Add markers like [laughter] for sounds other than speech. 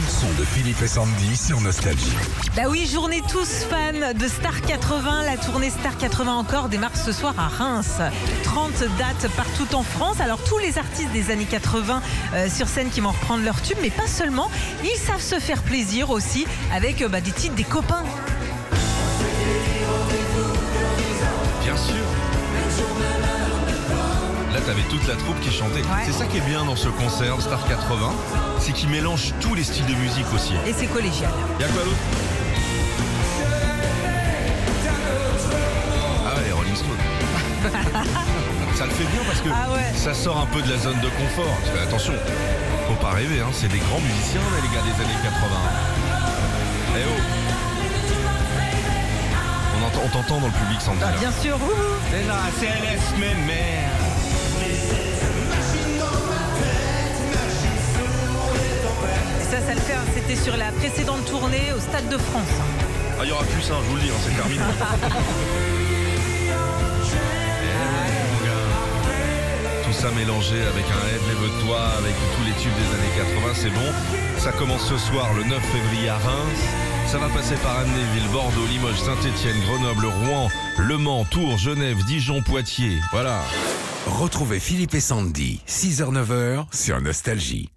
son de Philippe et Sandy sur Nostalgie. Bah oui, journée tous fans de Star 80. La tournée Star 80 encore démarre ce soir à Reims. 30 dates partout en France. Alors tous les artistes des années 80 euh, sur scène qui vont reprendre leur tube, mais pas seulement. Ils savent se faire plaisir aussi avec euh, bah, des titres des copains. T'avais toute la troupe qui chantait. C'est ça qui est bien dans ce concert Star 80, c'est qu'il mélange tous les styles de musique aussi. Et c'est collégial. Y'a quoi d'autre? Ah ouais, les Rolling Stones. [laughs] ça le fait bien parce que Ah ouais. ça sort un peu de la zone de confort. Parce que, attention, faut pas rêver, hein, c'est des grands musiciens, les gars des années 80. Eh oh On entend- On t'entend dans le public, Sandy. Bah, là. bien sûr. wouhou. C'est la CLS, mais merde. C'était sur la précédente tournée au Stade de France. Ah, il y aura plus ça, je vous le dis, hein, c'est terminé. [laughs] Tout ça mélangé avec un Head Lève-toi, avec tous les tubes des années 80, c'est bon. Ça commence ce soir, le 9 février à Reims. Ça va passer par Amnéville, Bordeaux, Limoges, Saint-Étienne, Grenoble, Rouen, Le Mans, Tours, Genève, Dijon, Poitiers. Voilà. Retrouvez Philippe et Sandy, 6h-9h sur Nostalgie.